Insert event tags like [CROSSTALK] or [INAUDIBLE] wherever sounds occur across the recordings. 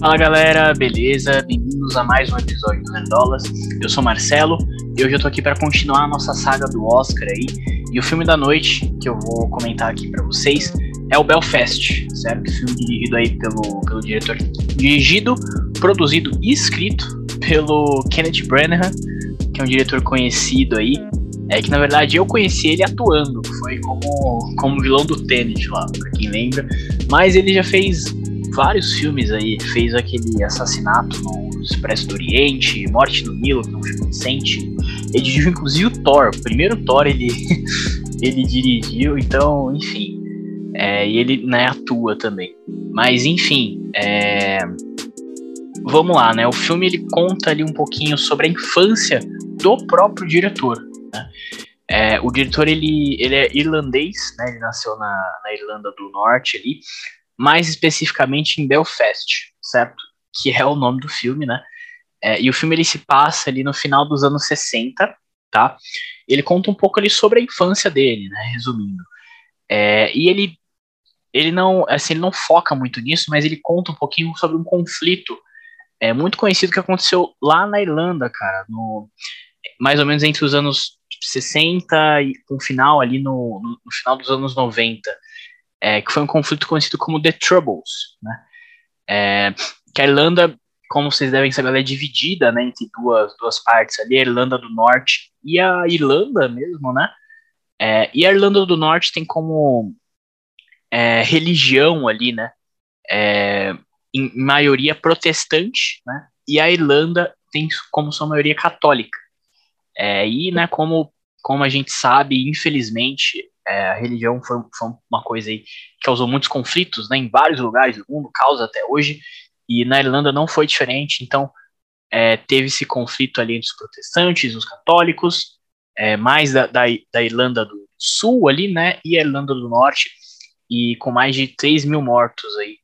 Fala galera, beleza? Bem-vindos a mais um episódio do Nerdolas. Eu sou Marcelo e hoje eu tô aqui para continuar a nossa saga do Oscar aí. E o filme da noite que eu vou comentar aqui para vocês é o Belfast, certo? Filme dirigido aí pelo, pelo diretor. Dirigido, produzido e escrito pelo Kenneth Branagh, que é um diretor conhecido aí. É que na verdade eu conheci ele atuando, foi como, como vilão do Tenet lá, pra quem lembra. Mas ele já fez vários filmes aí. Fez aquele assassinato no Expresso do Oriente, Morte no Nilo, que é um filme recente. Ele dirigiu inclusive o Thor. O primeiro Thor ele, [LAUGHS] ele dirigiu, então, enfim. É, e ele né, atua também. Mas enfim, é... vamos lá, né? O filme ele conta ali um pouquinho sobre a infância do próprio diretor. Né? É, o diretor ele, ele é irlandês, né? Ele nasceu na, na Irlanda do Norte ali, mais especificamente em Belfast, certo? Que é o nome do filme, né? É, e o filme ele se passa ali no final dos anos 60, tá? Ele conta um pouco ali sobre a infância dele, né? Resumindo. É, e ele, ele não, assim, ele não foca muito nisso, mas ele conta um pouquinho sobre um conflito é, muito conhecido que aconteceu lá na Irlanda, cara, no, mais ou menos entre os anos 60 e com um final ali no, no, no final dos anos 90 é, que foi um conflito conhecido como The Troubles, né? É, que a Irlanda, como vocês devem saber, ela é dividida né, entre duas, duas partes ali, a Irlanda do Norte e a Irlanda mesmo, né? É, e a Irlanda do Norte tem como é, religião ali, né? É, em maioria protestante, né? E a Irlanda tem como sua maioria católica. É, e, né, como, como a gente sabe, infelizmente, é, a religião foi, foi, uma coisa aí que causou muitos conflitos né, em vários lugares do mundo, causa até hoje, e na Irlanda não foi diferente, então é, teve esse conflito ali entre os protestantes, os católicos, é, mais da, da, da, Irlanda do Sul ali, né, e a Irlanda do Norte, e com mais de 3 mil mortos aí,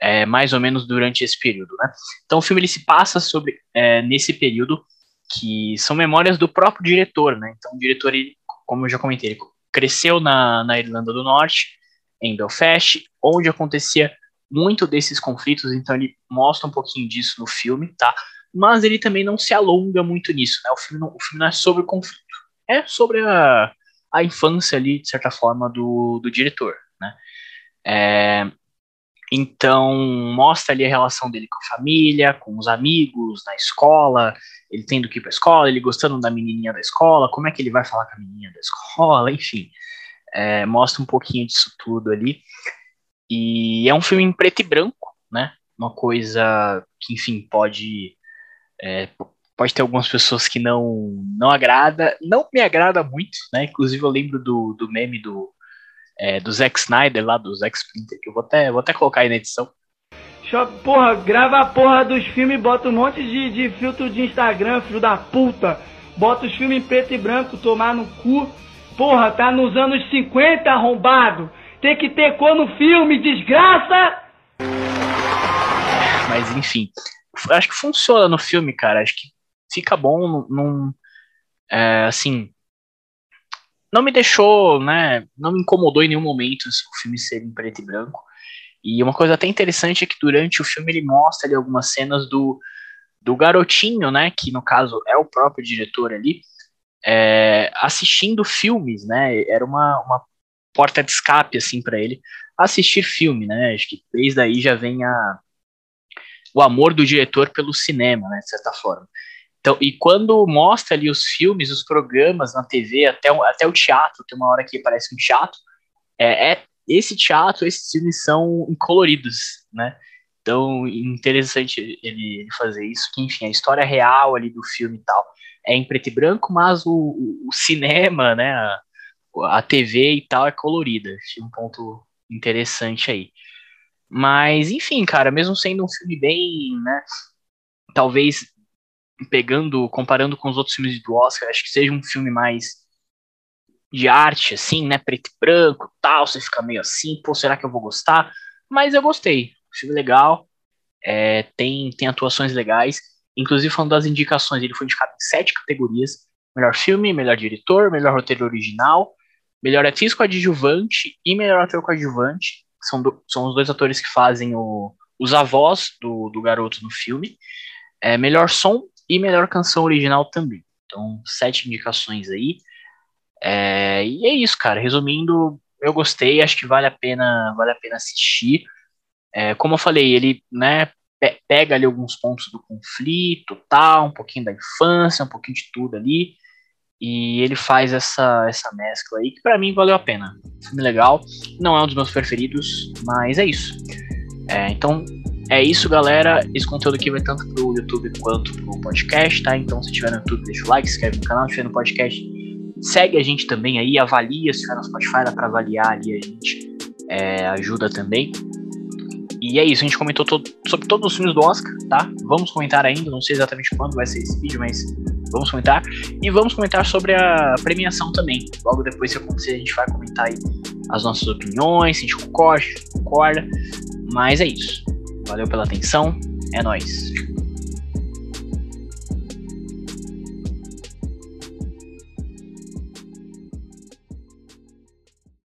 é, mais ou menos durante esse período, né. Então o filme ele se passa sobre, é, nesse período, que são memórias do próprio diretor, né, então o diretor, ele, como eu já comentei, ele cresceu na, na Irlanda do Norte, em Belfast, onde acontecia muito desses conflitos, então ele mostra um pouquinho disso no filme, tá? Mas ele também não se alonga muito nisso, né? O filme não, o filme não é sobre o conflito, é sobre a, a infância ali, de certa forma, do, do diretor, né? É, então, mostra ali a relação dele com a família, com os amigos, na escola, ele tendo que ir para a escola, ele gostando da menininha da escola, como é que ele vai falar com a menininha da escola, [LAUGHS] enfim. É, mostra um pouquinho disso tudo ali. E é um filme em preto e branco, né? Uma coisa que, enfim, pode. É, pode ter algumas pessoas que não não agrada, não me agrada muito, né? Inclusive eu lembro do, do meme do, é, do Zack Snyder lá, do Zack Splinter, que eu vou até, vou até colocar aí na edição, Porra, grava a porra dos filmes, bota um monte de, de filtro de Instagram, filho da puta. Bota os filmes em preto e branco, tomar no cu. Porra, tá nos anos 50, arrombado. Tem que ter cor no filme, desgraça! Mas enfim, acho que funciona no filme, cara. Acho que fica bom, num, é, assim, não me deixou, né, não me incomodou em nenhum momento o filme ser em preto e branco. E uma coisa até interessante é que durante o filme ele mostra ali algumas cenas do, do garotinho, né, que no caso é o próprio diretor ali, é, assistindo filmes, né, era uma, uma porta de escape, assim, para ele, assistir filme, né, acho que desde aí já vem a, o amor do diretor pelo cinema, né, de certa forma. Então, e quando mostra ali os filmes, os programas na TV, até, até o teatro, tem uma hora que parece um teatro, é, é esse teatro, esses filmes são coloridos, né? Então, interessante ele, fazer isso, que, enfim, a história real ali do filme e tal é em preto e branco, mas o, o, o cinema, né, a, a, TV e tal é colorida. Achei um ponto interessante aí. Mas, enfim, cara, mesmo sendo um filme bem, né, talvez pegando, comparando com os outros filmes do Oscar, acho que seja um filme mais de arte, assim, né? Preto e branco tal. Você fica meio assim, pô, será que eu vou gostar? Mas eu gostei. Filme legal. É, tem, tem atuações legais. Inclusive, falando das indicações, ele foi indicado em sete categorias: melhor filme, melhor diretor, melhor roteiro original, melhor atriz coadjuvante e melhor ator coadjuvante. São, do, são os dois atores que fazem o, os avós do, do garoto no filme, é, melhor som e melhor canção original também. Então, sete indicações aí. É, e é isso, cara. Resumindo, eu gostei, acho que vale a pena, vale a pena assistir. É, como eu falei, ele né, pega ali alguns pontos do conflito, tal, um pouquinho da infância, um pouquinho de tudo ali. E ele faz essa, essa mescla aí que para mim valeu a pena. Filme legal, não é um dos meus preferidos, mas é isso. É, então é isso, galera. Esse conteúdo aqui vai tanto pro YouTube quanto pro podcast, tá? Então se tiver no YouTube, deixa o like, se inscreve no canal, se tiver no podcast, segue a gente também aí, avalia, se tiver no Spotify, dá pra avaliar ali a gente. É, ajuda também. E é isso, a gente comentou todo, sobre todos os filmes do Oscar, tá? Vamos comentar ainda, não sei exatamente quando vai ser esse vídeo, mas vamos comentar. E vamos comentar sobre a premiação também. Logo depois, se acontecer, a gente vai comentar aí as nossas opiniões, se a gente concorda, concorda. Mas é isso. Valeu pela atenção, é nóis.